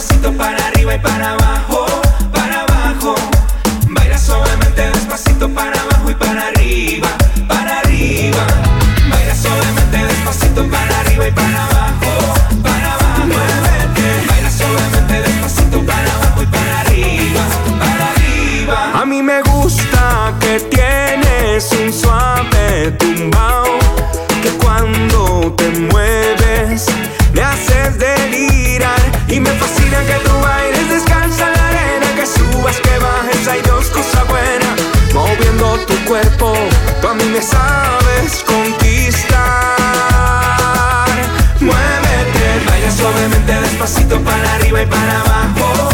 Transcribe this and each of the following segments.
despacito para arriba y para abajo, para abajo. Baila suavemente despacito para abajo y para arriba, para arriba. Baila suavemente despacito para arriba y para abajo, para abajo. Muévete. Baila suavemente despacito para abajo y para arriba, para arriba. A mí me gusta que tienes un suave tumbao tú a mí me sabes conquistar. Muévete, vaya suavemente despacito para arriba y para abajo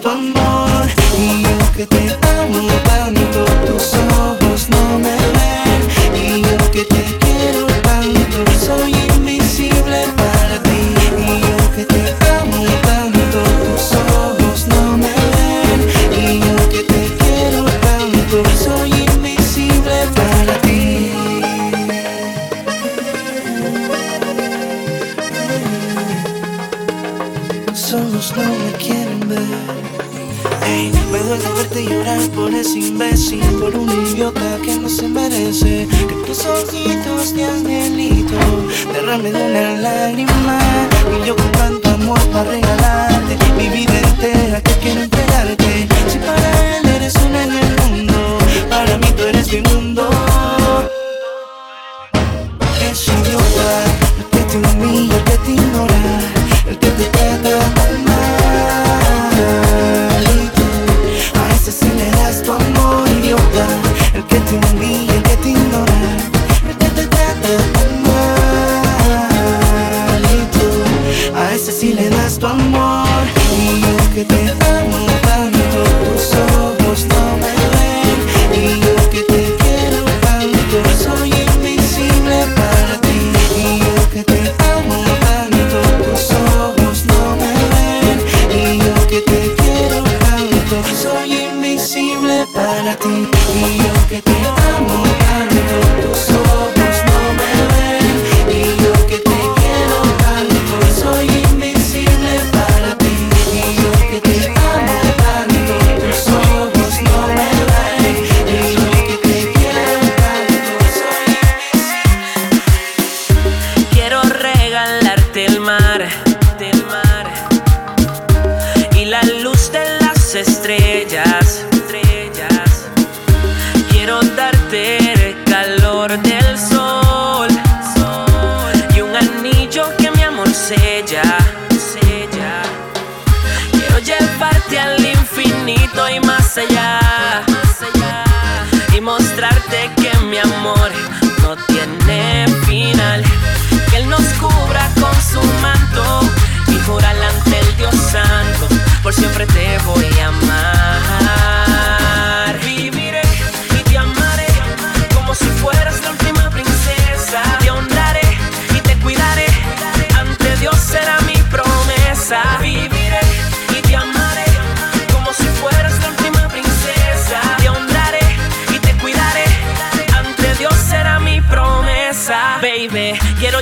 tu amor y yo que te mi amor no tiene final. Que Él nos cubra con su manto y jura ante el Dios Santo, por siempre te voy a amar.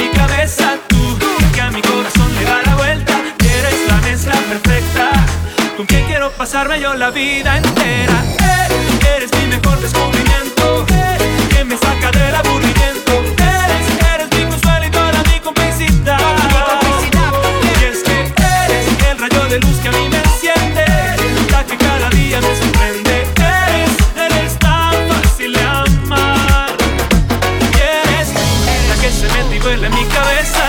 mi cabeza tú, que a mi corazón le da la vuelta. Eres la mezcla perfecta con quien quiero pasarme yo la vida entera. Eh, eres mi mejor descubrimiento, eh, que me saca del aburrimiento. Eres, eres mi consuelo y toda mi complicidad. Y es que eres el rayo de luz que a mí me enciende, la que cada día me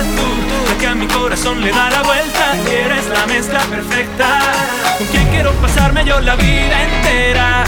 eras tú la que a mi corazón le da la vuelta. Eres la mezcla perfecta. Con quien quiero pasarme yo la vida entera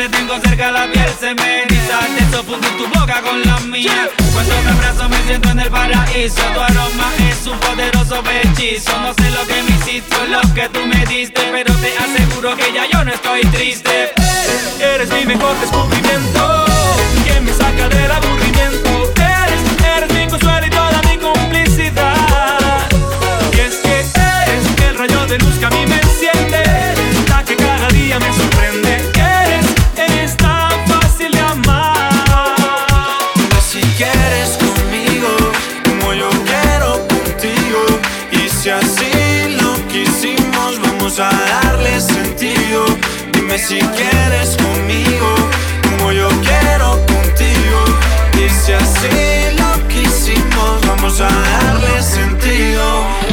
te tengo cerca la piel se me eriza. Te sofundo tu boca con la mía. Cuando te abrazo me siento en el paraíso. Tu aroma es un poderoso hechizo. No sé lo que me hiciste que tú me diste Pero te aseguro que ya yo no estoy triste. Eres mi mejor descubrimiento Que me saca del aburrimiento. Eres, mi consuelo y toda mi complicidad. Y es que eres el rayo de luz que a mí me enciende La que cada día si quieres conmigo, como yo quiero contigo. Y si así lo quisimos, vamos a darle sentido.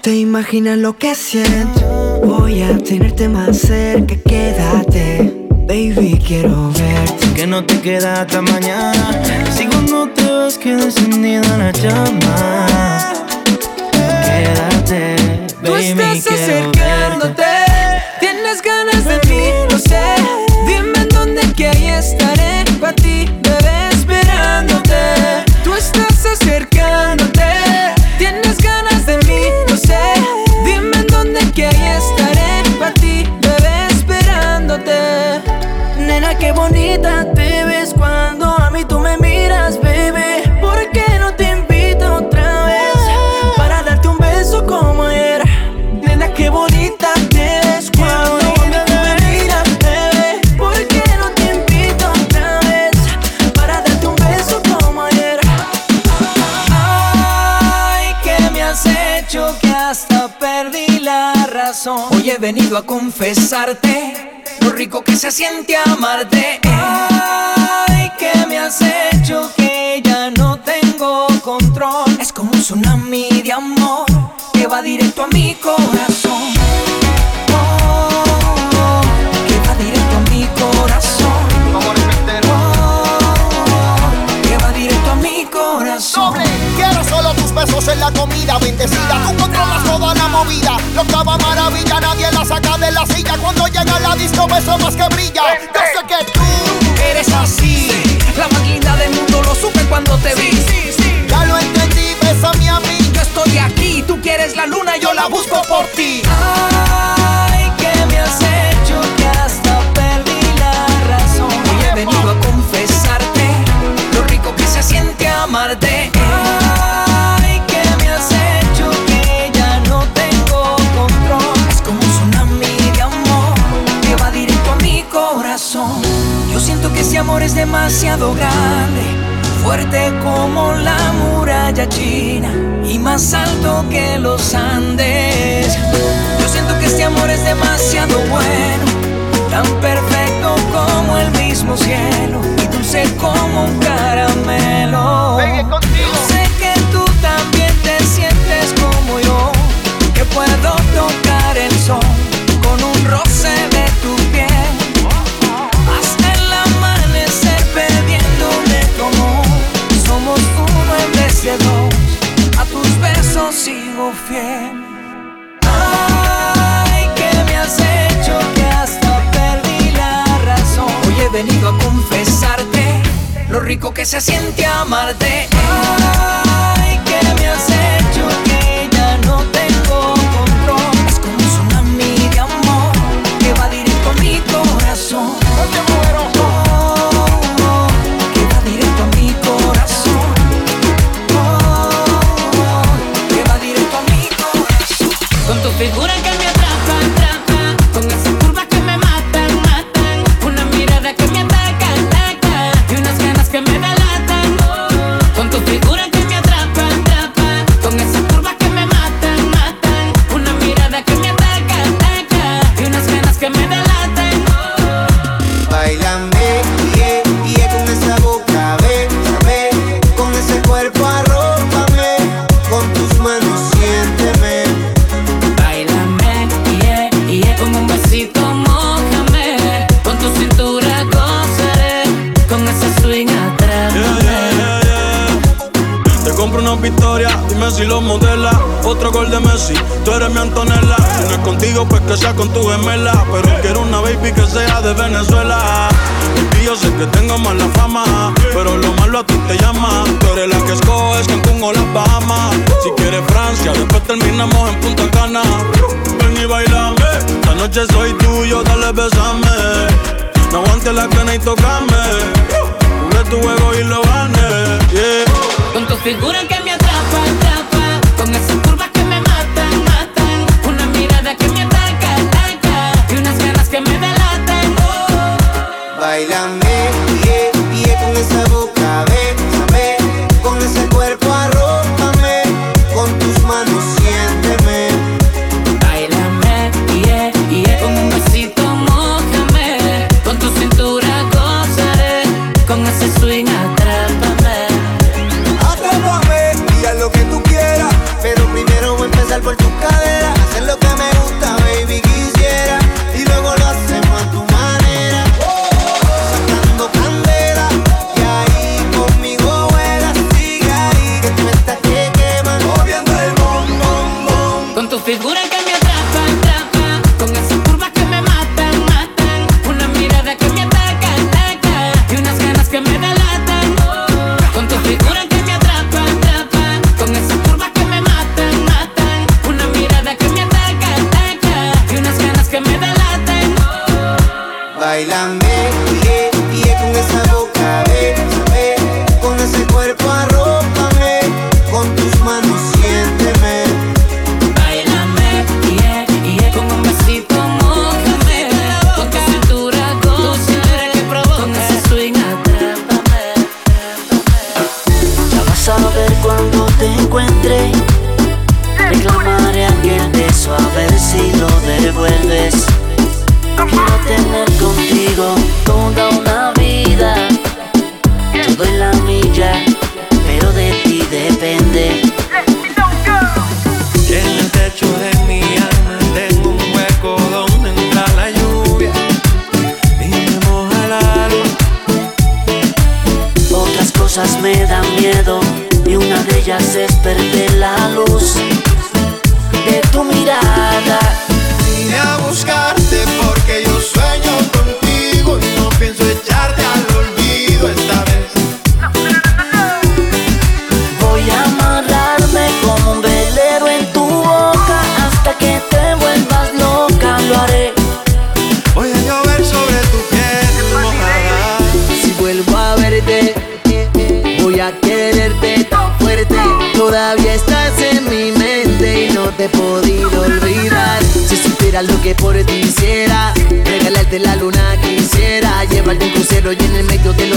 te imaginas lo que siento. Voy a tenerte más cerca, quédate. Baby, quiero verte. Que no te queda hasta mañana. Si cuando te vas, queda encendida la llama. Quédate, baby, Tú estás acercándote. Verte. Tienes ganas de mí, lo sé. Dime en dónde que ahí estaré. Pa' ti, bebé, esperándote. Tú estás acercándote. Hoy he venido a confesarte lo rico que se siente amarte. Ay, que me has hecho que ya no tengo control. Es como un tsunami de amor que va directo a mi corazón. Dios es la comida bendecida. Tú controlas toda la movida. La octava maravilla, nadie la saca de la silla. Cuando llega la disco, beso más que brilla. Yo sé que tú eres así. La máquina del mundo lo supe cuando te vi. Ya lo entendí, bésame a mí. Yo estoy aquí, tú quieres la luna, yo la busco por ti. Ah. amor es demasiado grande, fuerte como la muralla china y más alto que los Andes. Yo siento que este amor es demasiado bueno se siente amarte.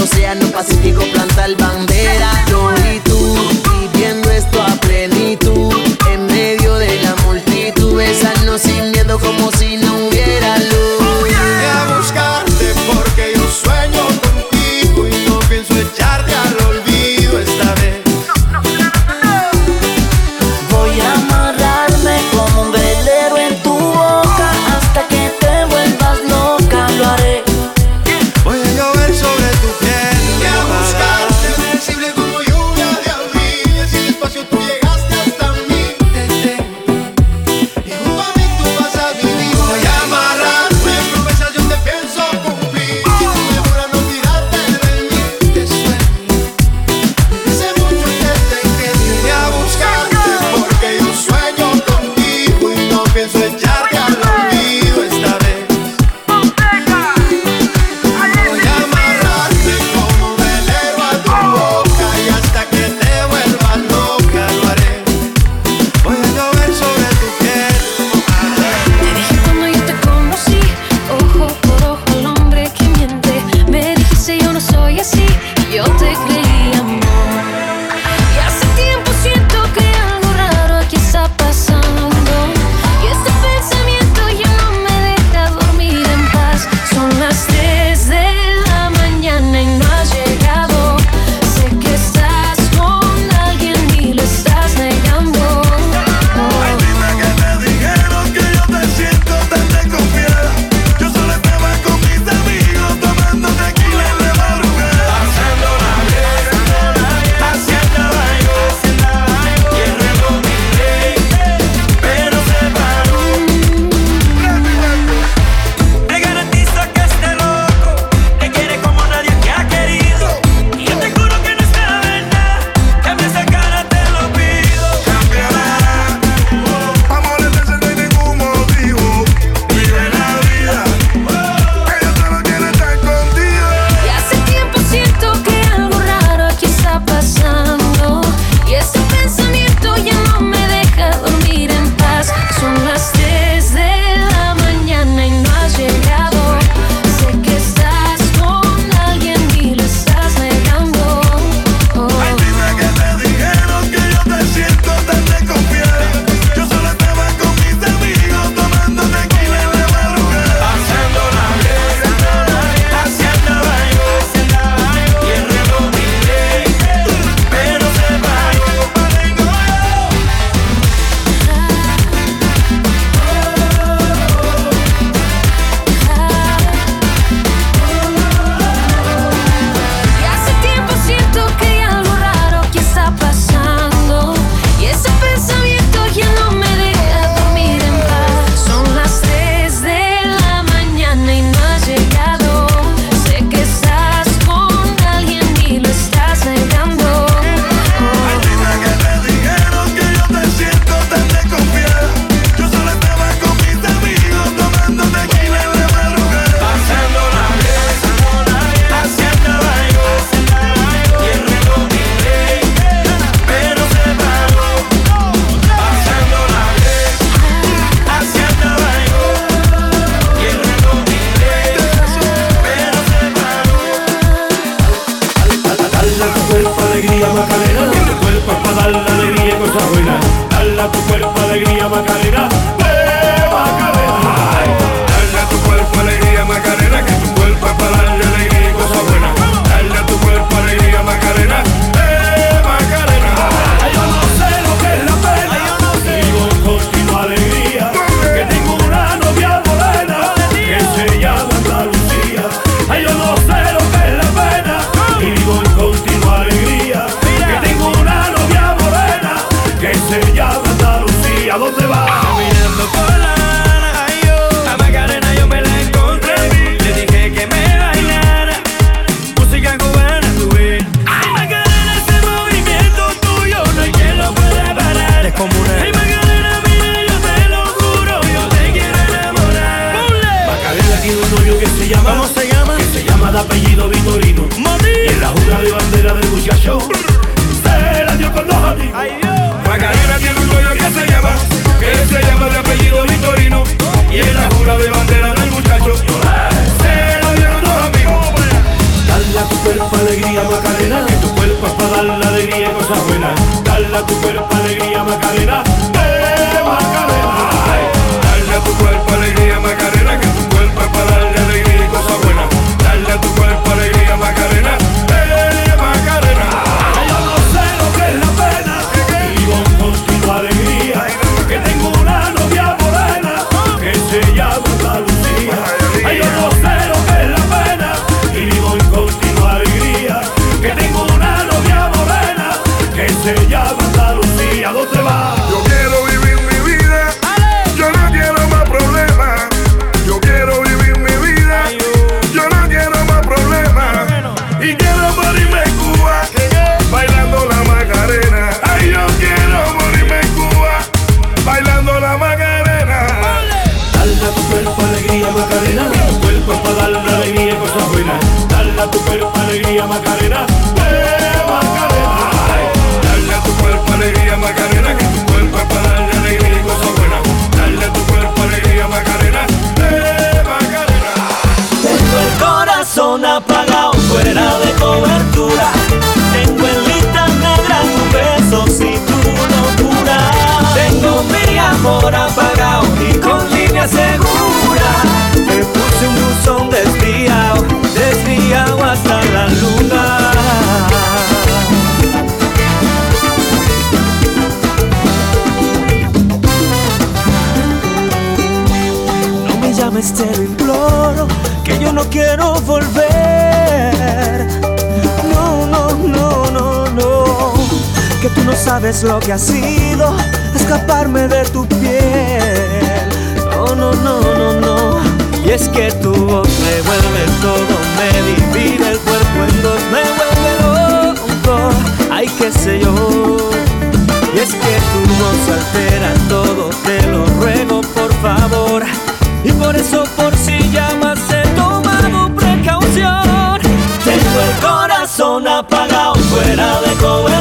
Océano Pacífico plantar bandera. Sabes lo que ha sido escaparme de tu piel. No, no, no, no, no. Y es que tu voz me vuelve todo, me divide el cuerpo en dos, me vuelve loco. Ay, qué sé yo. Y es que tu voz altera todo, te lo ruego por favor. Y por eso, por si llamas, he tomado precaución. Tengo el corazón apagado, fuera de cobertura.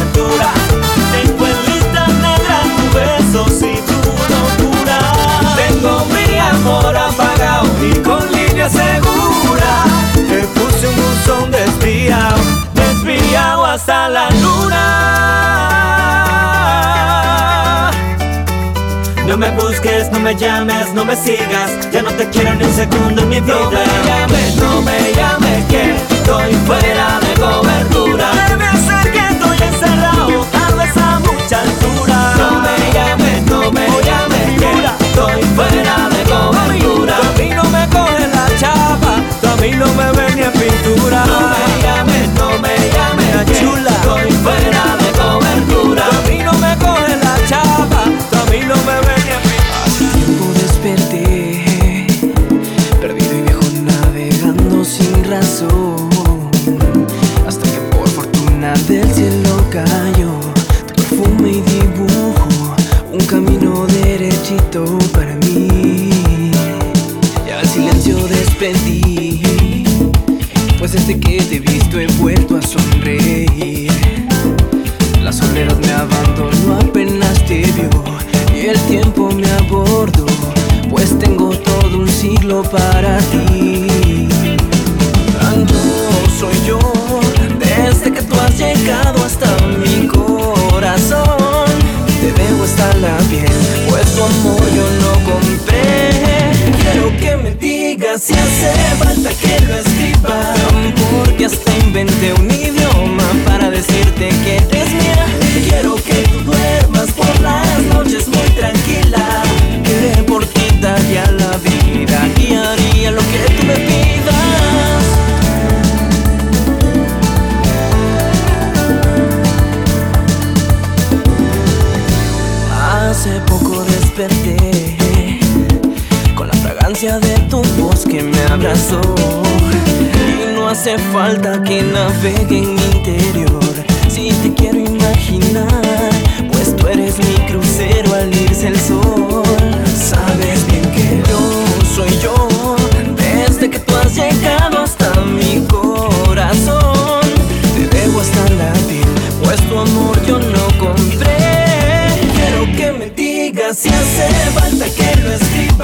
No me busques, no me llames, no me sigas. Ya no te quiero ni un segundo en mi vida. No me llames, no me llames que estoy fuera de cobertura el tiempo me abordó, pues tengo todo un siglo para ti. Tanto soy yo desde que tú has llegado hasta mi corazón. Te debo hasta la piel, pues tu amor yo no compré. Quiero que me digas si hace falta que lo escriba, porque hasta inventé un idioma para decirte que eres mía. Quiero que Y no hace falta que navegue en mi interior si te quiero imaginar, pues tú eres mi crucero al irse el sol. Sabes bien que yo soy yo desde que tú has llegado hasta mi corazón. Te dejo hasta la piel, pues tu amor yo no compré. Quiero que me digas si hace falta que lo escriba,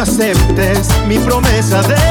aceptes mi promesa de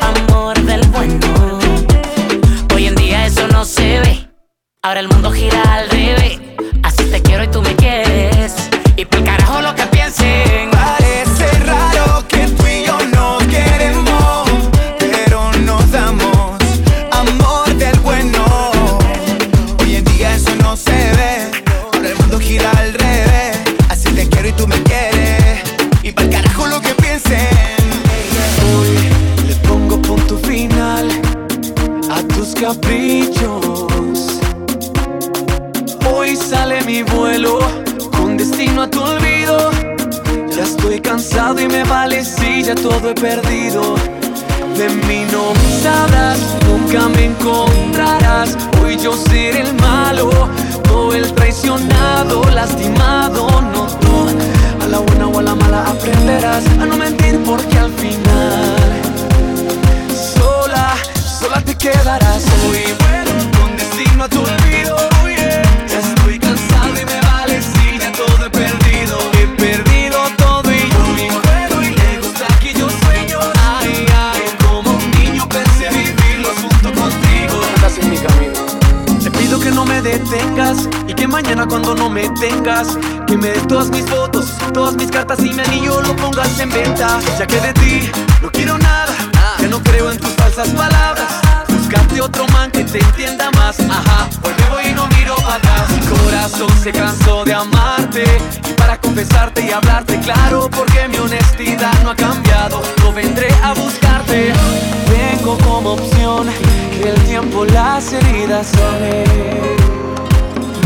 amor del bueno. Hoy en día eso no se ve, ahora el mundo gira al revés.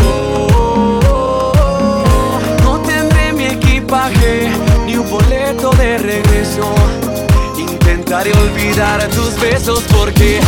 No, no tendré mi equipaje ni un boleto de regreso. Intentaré olvidar tus besos porque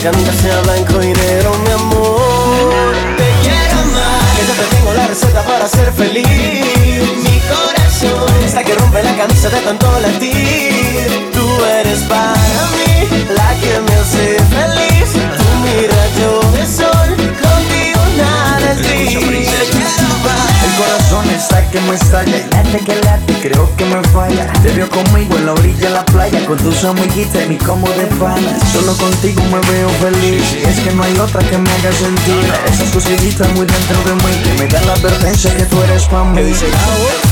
점점 더 con tus amiguitas y mi combo de panas. Solo contigo me veo feliz. Es que no hay otra que me haga sentir esas cositas muy dentro de mí que me dan la advertencia que tú eres para mí.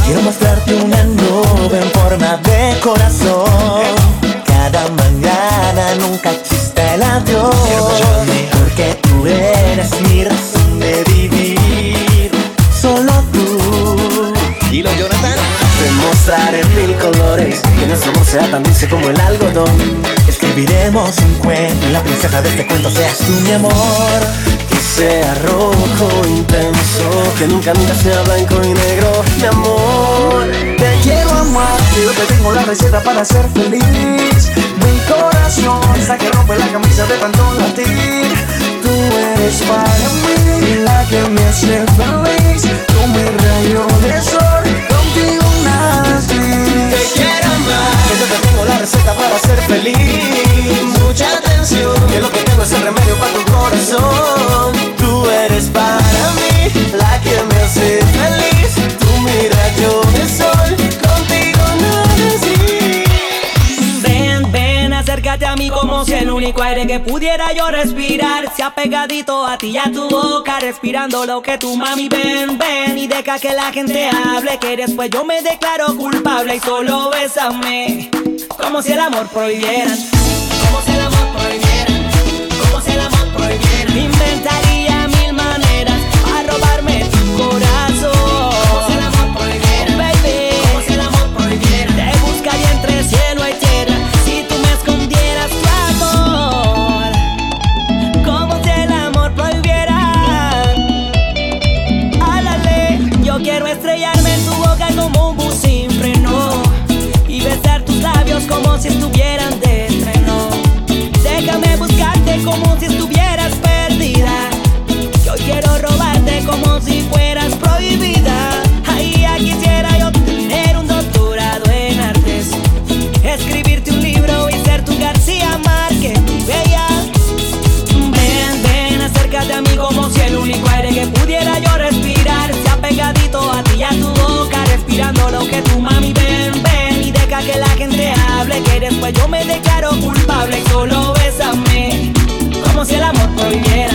Quiero mostrarte una nube en forma de corazón. Cada mañana nunca existe el adiós. Porque tú eres mi razón de vivir. Solo tú. Y lo Jonathan. Demostrar en mil colores que nuestro amor sea tan dulce como el algodón. Escribiremos un cuento la princesa de este cuento seas tú, mi amor. Que sea rojo, intenso, que nunca, nunca sea blanco y negro, mi amor. Te quiero amar, yo te tengo la receta para ser feliz. Mi corazón está que rompe la camisa de tanto latir. Tú eres para mí la que me hace feliz. Tú mi rayo de sol, contigo gris. Te quiero que yo te tengo la receta para ser feliz. Mucha pudiera yo respirar sea pegadito a ti y a tu boca, respirando lo que tu mami ven, ven y deja que la gente hable, que después yo me declaro culpable y solo bésame, como si el amor prohibieran, como si el amor prohibieran, como si el amor prohibieran. Inventaría como si estuvieran de estreno. Déjame buscarte como si estuvieras perdida. Yo quiero robarte como si fueras prohibida. Ay, ya quisiera yo tener un doctorado en artes. Escribirte un libro y ser tu García Márquez, bella. Ven, ven, acércate a mí como si el único aire que pudiera yo respirar sea pegadito a ti y a tu boca, respirando lo que tu mami ven, ven y deja que la gente que después yo me declaro culpable. Y solo bésame, como si el amor prohibiera,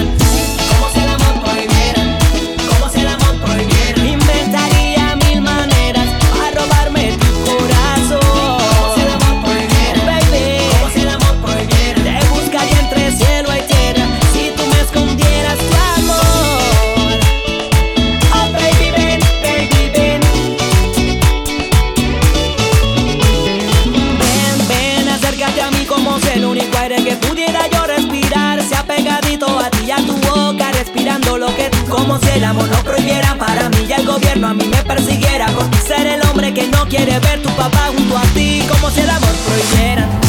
como si el amor no prohibiera para mí y el gobierno a mí me persiguiera por ser el hombre que no quiere ver tu papá junto a ti, como si el amor prohibiera.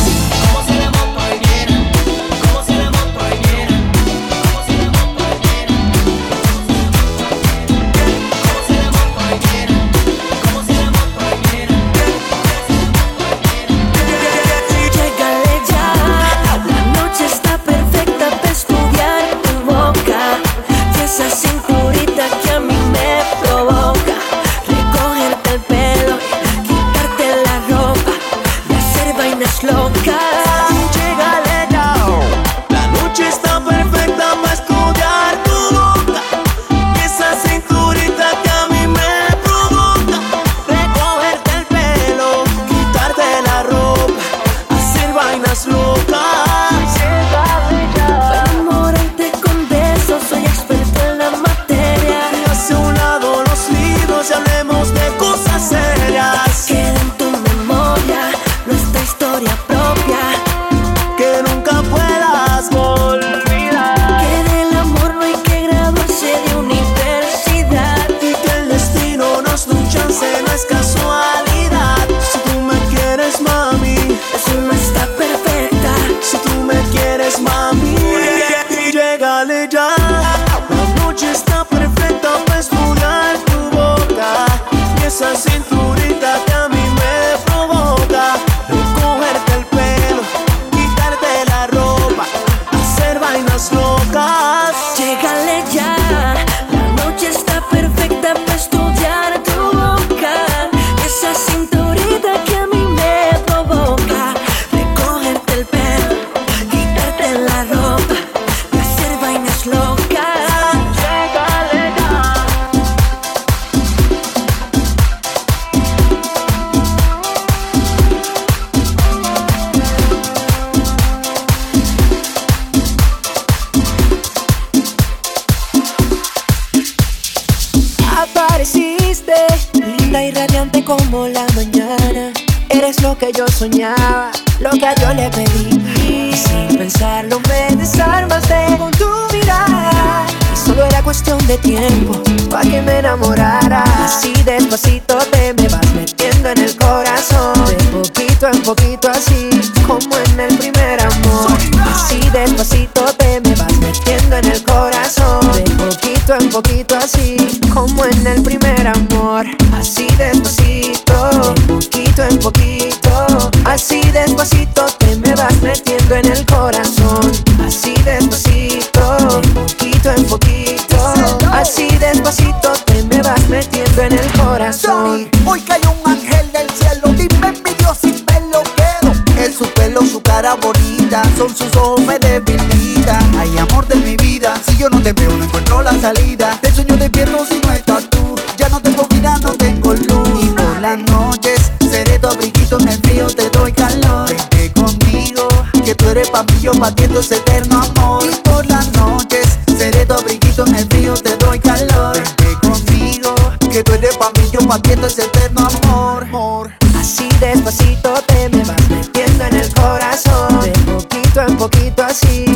Así, como en el primer amor. Así despacito, de poquito en poquito. Así despacito te me vas metiendo en el corazón. Así despacito, de poquito en poquito. Así despacito te me vas metiendo en el corazón. Hoy cayó un ángel del cielo, dime mi Dios si me lo quedo. Es su pelo, su cara bonita, son sus ojos me debilitan. Ay, amor de mi vida, si yo no te veo no encuentro la salida. Te sueño despierto si no estás tú, ya no tengo vida, no tengo luz. Y por las noches seré tu abriguito, en el frío te doy calor. Vente conmigo, que tú eres pa' mí, yo pa' ti, esto es eterno amor. Y por las noches seré tu abriguito, en el frío te doy calor. Vente conmigo, que tú eres pa' mí, yo pa' ti, esto es eterno amor. Así despacito te me vas metiendo en el corazón. De poquito en poquito así,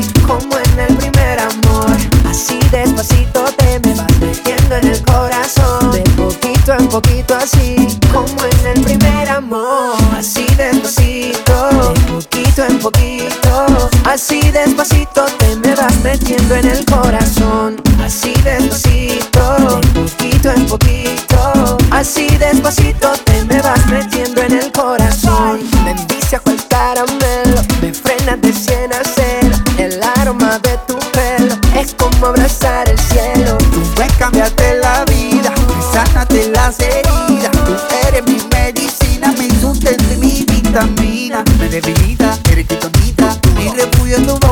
poquito así, como en el primer amor. Así despacito, de poquito en poquito. Así despacito te me vas metiendo en el corazón. Así despacito, de poquito en poquito. Así despacito te me vas metiendo en el corazón. Me envicia cual caramelo, me frena de cien a cero. El aroma de tu pelo es como abrazar el cielo. Tú puedes cambiarte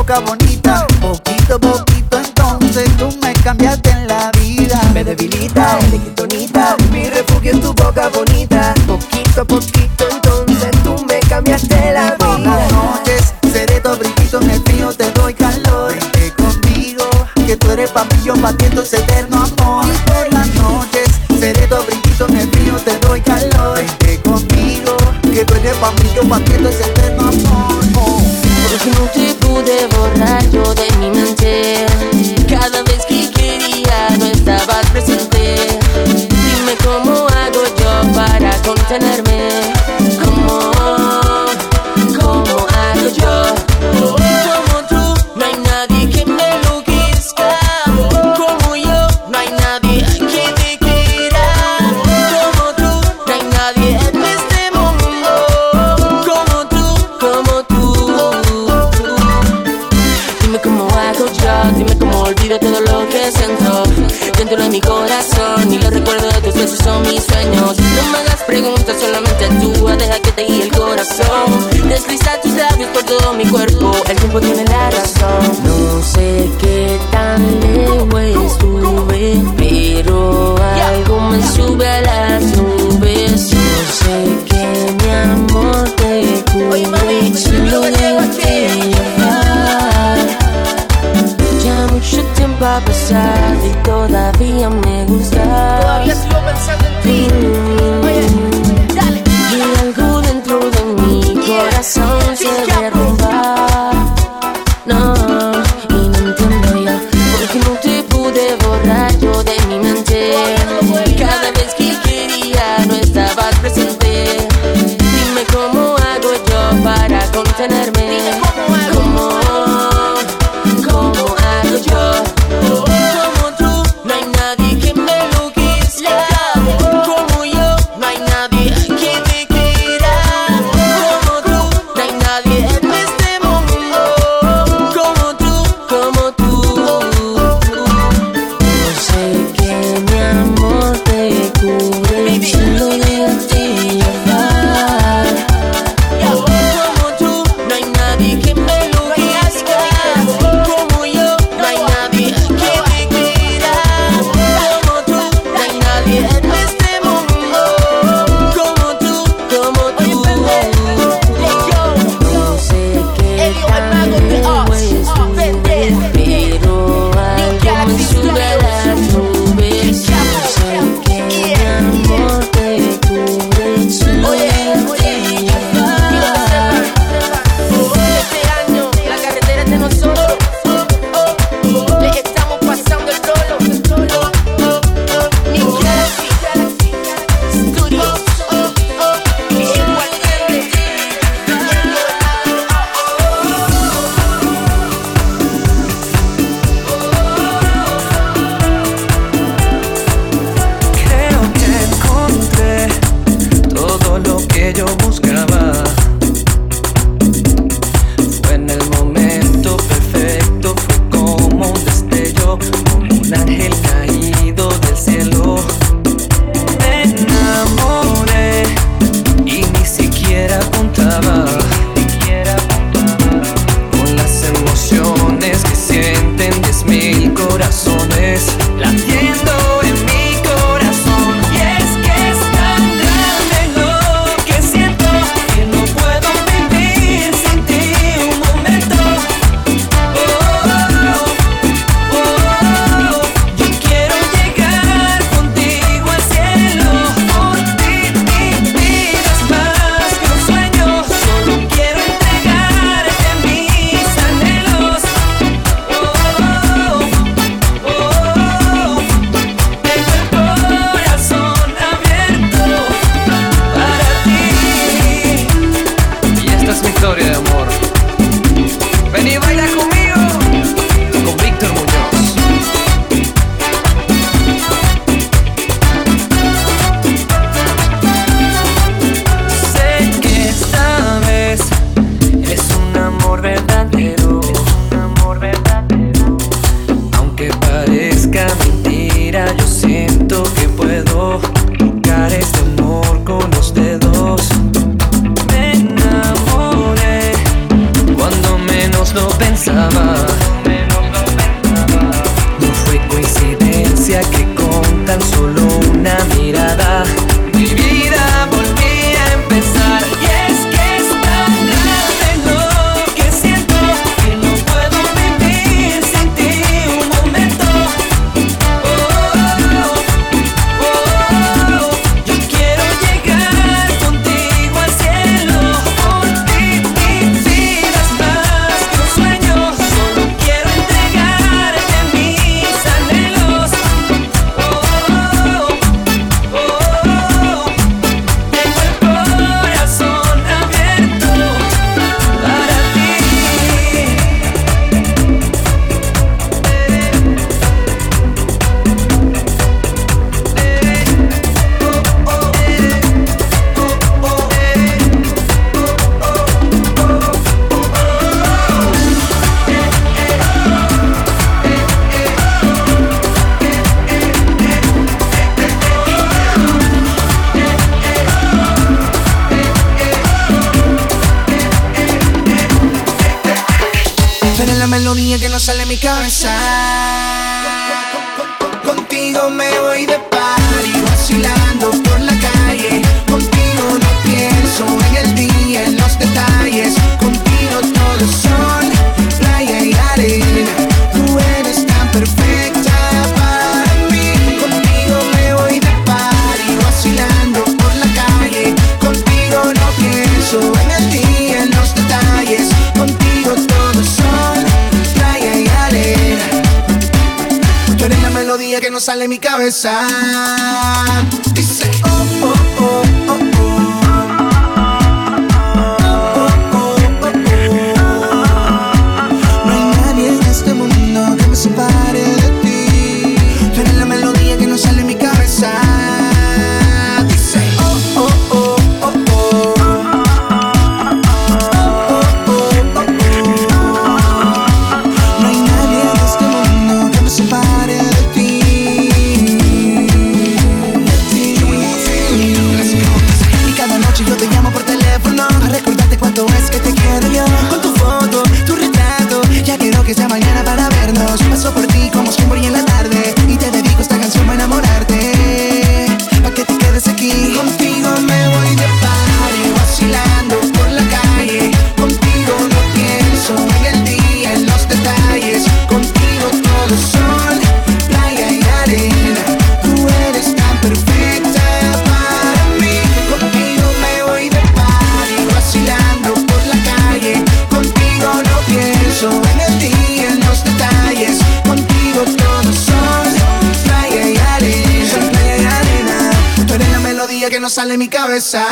boca bonita. Poquito a poquito entonces tú me cambiaste en la vida. Me debilita, eres quitonita, mi refugio en tu boca bonita. Poquito a poquito entonces tú me cambiaste la Por las vida. noches seré tu abriguito, en el frío te doy calor. Vente conmigo, que tú eres pa' mí, yo pa' ti, esto es eterno amor. Por las noches seré tu abriguito, en el frío te doy calor. Vente conmigo, que tú eres pa' mí, yo pa' ti, esto es eterno amor. No sale mi cabeza.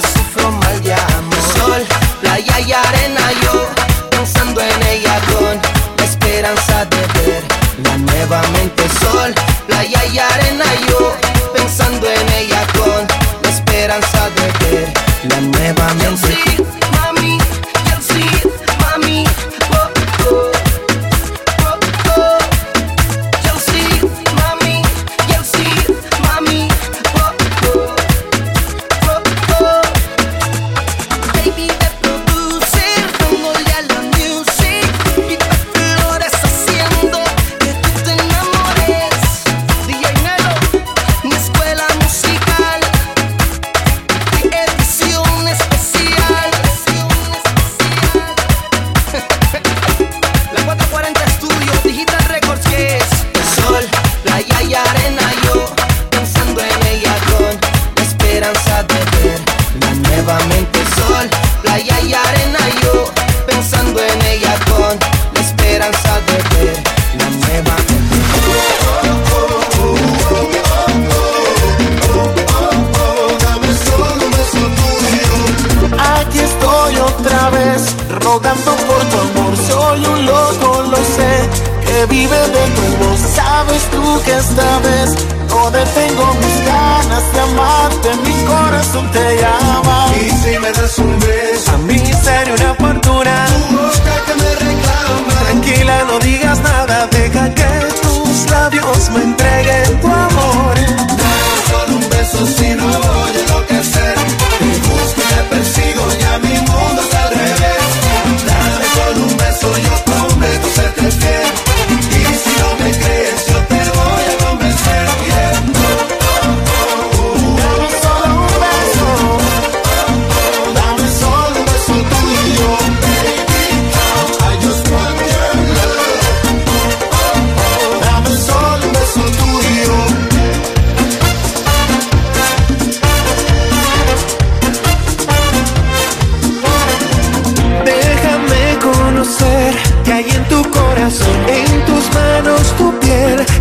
sufro mal de amor. Sol, playa y arena yo, pensando en ella con la esperanza de verla nuevamente. Sol, playa y arena yo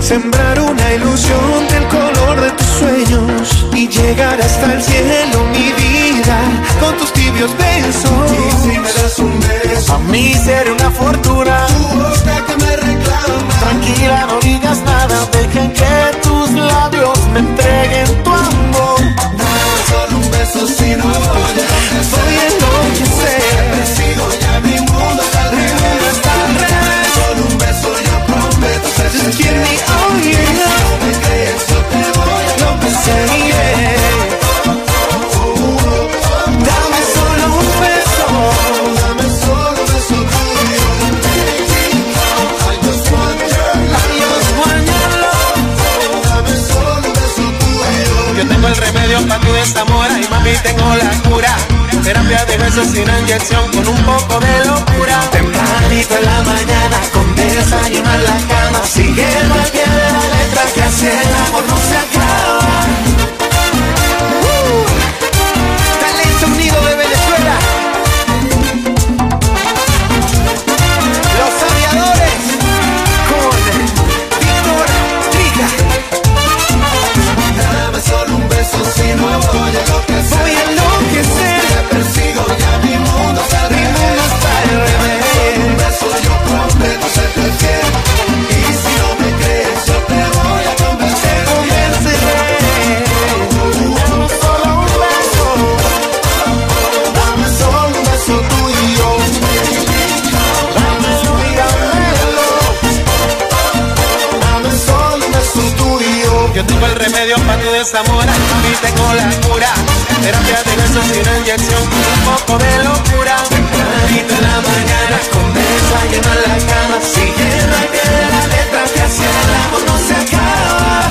sembrar una ilusión del color de tus sueños y llegar hasta el cielo, mi vida, con tus tibios besos. Y si me das un beso, a mí seré una fortuna. Tu boca que me reclama. Tranquila, no digas nada, dejen que tus labios me entreguen esta mora y mami tengo la cura. Terapia de besos sin inyección con un poco de locura. Tempranito en la mañana con desayuno en la cama, siguiendo al pie la letra que así el amor no se acaba. Tengo el remedio para tu desamor, mí tengo la cura. Terapia de besos una inyección, un poco de locura. Tempranito en la mañana, con beso llena la cama. Si llena de la letra que hacía el amor no se acaba.